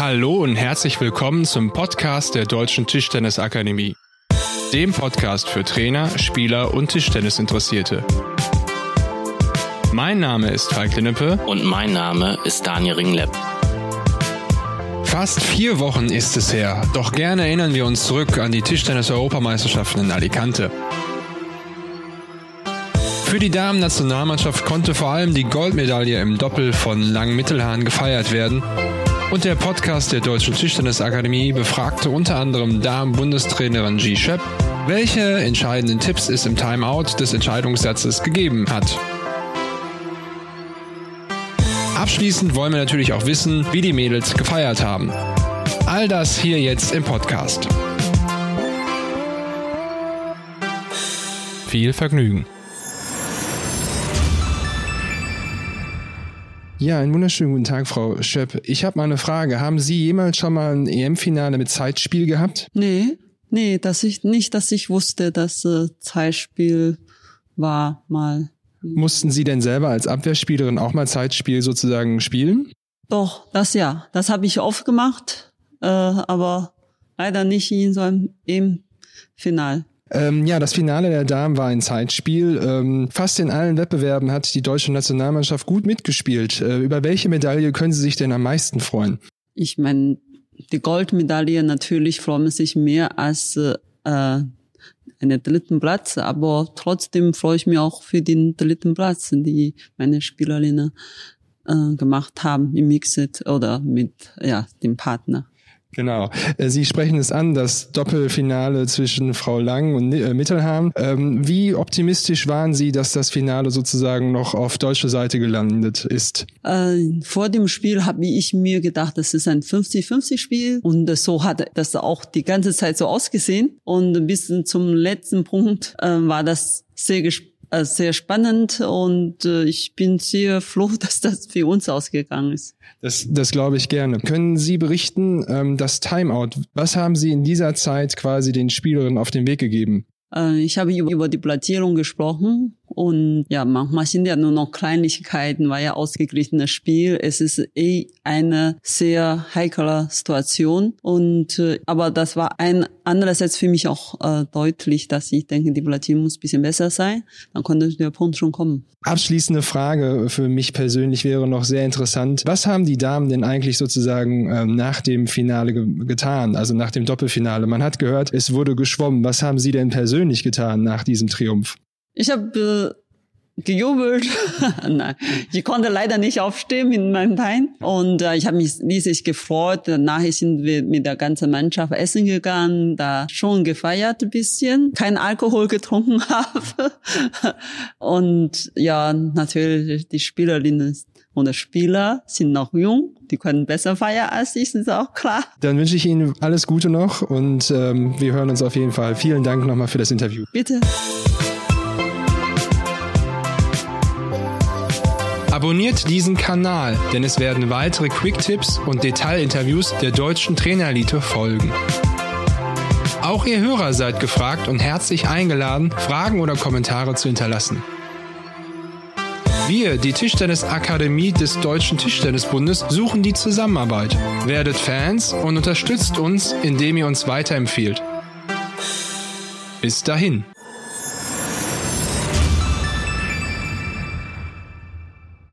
Hallo und herzlich willkommen zum Podcast der Deutschen Tischtennisakademie. Dem Podcast für Trainer, Spieler und Tischtennisinteressierte. Mein Name ist Falk Linnepe. Und mein Name ist Daniel Ringlepp. Fast vier Wochen ist es her, doch gerne erinnern wir uns zurück an die Tischtennis-Europameisterschaften in Alicante. Für die Damen-Nationalmannschaft konnte vor allem die Goldmedaille im Doppel von Lang-Mittelhahn gefeiert werden. Und der Podcast der Deutschen Tischtennisakademie befragte unter anderem Damen-Bundestrainerin G. Schepp, welche entscheidenden Tipps es im Timeout des Entscheidungssatzes gegeben hat. Abschließend wollen wir natürlich auch wissen, wie die Mädels gefeiert haben. All das hier jetzt im Podcast. Viel Vergnügen. Ja, einen wunderschönen guten Tag, Frau Schöpp. Ich habe mal eine Frage. Haben Sie jemals schon mal ein EM-Finale mit Zeitspiel gehabt? Nee, nee, dass ich nicht, dass ich wusste, dass äh, Zeitspiel war mal. Mussten Sie denn selber als Abwehrspielerin auch mal Zeitspiel sozusagen spielen? Doch, das ja. Das habe ich oft gemacht, äh, aber leider nicht in so einem EM-Final. Ähm, ja, das Finale der Damen war ein Zeitspiel. Ähm, fast in allen Wettbewerben hat die deutsche Nationalmannschaft gut mitgespielt. Äh, über welche Medaille können Sie sich denn am meisten freuen? Ich meine, die Goldmedaille natürlich freut man sich mehr als äh, einen dritten Platz, aber trotzdem freue ich mich auch für den dritten Platz, die meine Spielerinnen äh, gemacht haben im Mixed oder mit ja dem Partner. Genau. Äh, Sie sprechen es an, das Doppelfinale zwischen Frau Lang und äh, Mittelham. Ähm, wie optimistisch waren Sie, dass das Finale sozusagen noch auf deutscher Seite gelandet ist? Äh, vor dem Spiel habe ich mir gedacht, das ist ein 50-50-Spiel und so hat das auch die ganze Zeit so ausgesehen. Und bis zum letzten Punkt war das sehr gespannt sehr spannend und äh, ich bin sehr froh, dass das für uns ausgegangen ist. Das, das glaube ich gerne. Können Sie berichten, ähm, das Timeout, was haben Sie in dieser Zeit quasi den Spielerinnen auf den Weg gegeben? Äh, ich habe über die Platzierung gesprochen und ja, manchmal sind ja nur noch Kleinigkeiten, war ja ausgeglichenes Spiel. Es ist eh eine sehr heikle Situation und äh, aber das war ein andererseits für mich auch äh, deutlich, dass ich denke, die Platzierung muss bisschen besser sein. Dann konnte der Punkt schon kommen. Abschließende Frage für mich persönlich wäre noch sehr interessant. Was haben die Damen denn eigentlich sozusagen ähm, nach dem Finale ge getan, also nach dem Doppelfinale? Man hat gehört, es wurde geschwommen. Was haben Sie denn persönlich getan nach diesem Triumph? Ich habe äh, gejubelt. Nein, ich konnte leider nicht aufstehen in meinem Bein. Und äh, ich habe mich riesig gefreut. Danach sind wir mit der ganzen Mannschaft essen gegangen, da schon gefeiert ein bisschen, kein Alkohol getrunken habe. Und ja, natürlich die Spielerinnen und Spieler sind noch jung, die können besser feiern als ich, ist auch klar. Dann wünsche ich Ihnen alles Gute noch und ähm, wir hören uns auf jeden Fall. Vielen Dank nochmal für das Interview. Bitte. Abonniert diesen Kanal, denn es werden weitere Quick-Tipps und Detailinterviews der deutschen Trainerelite folgen. Auch ihr Hörer seid gefragt und herzlich eingeladen, Fragen oder Kommentare zu hinterlassen. Wir, die Tischtennisakademie des Deutschen Tischtennisbundes, suchen die Zusammenarbeit. Werdet Fans und unterstützt uns, indem ihr uns weiterempfiehlt. Bis dahin.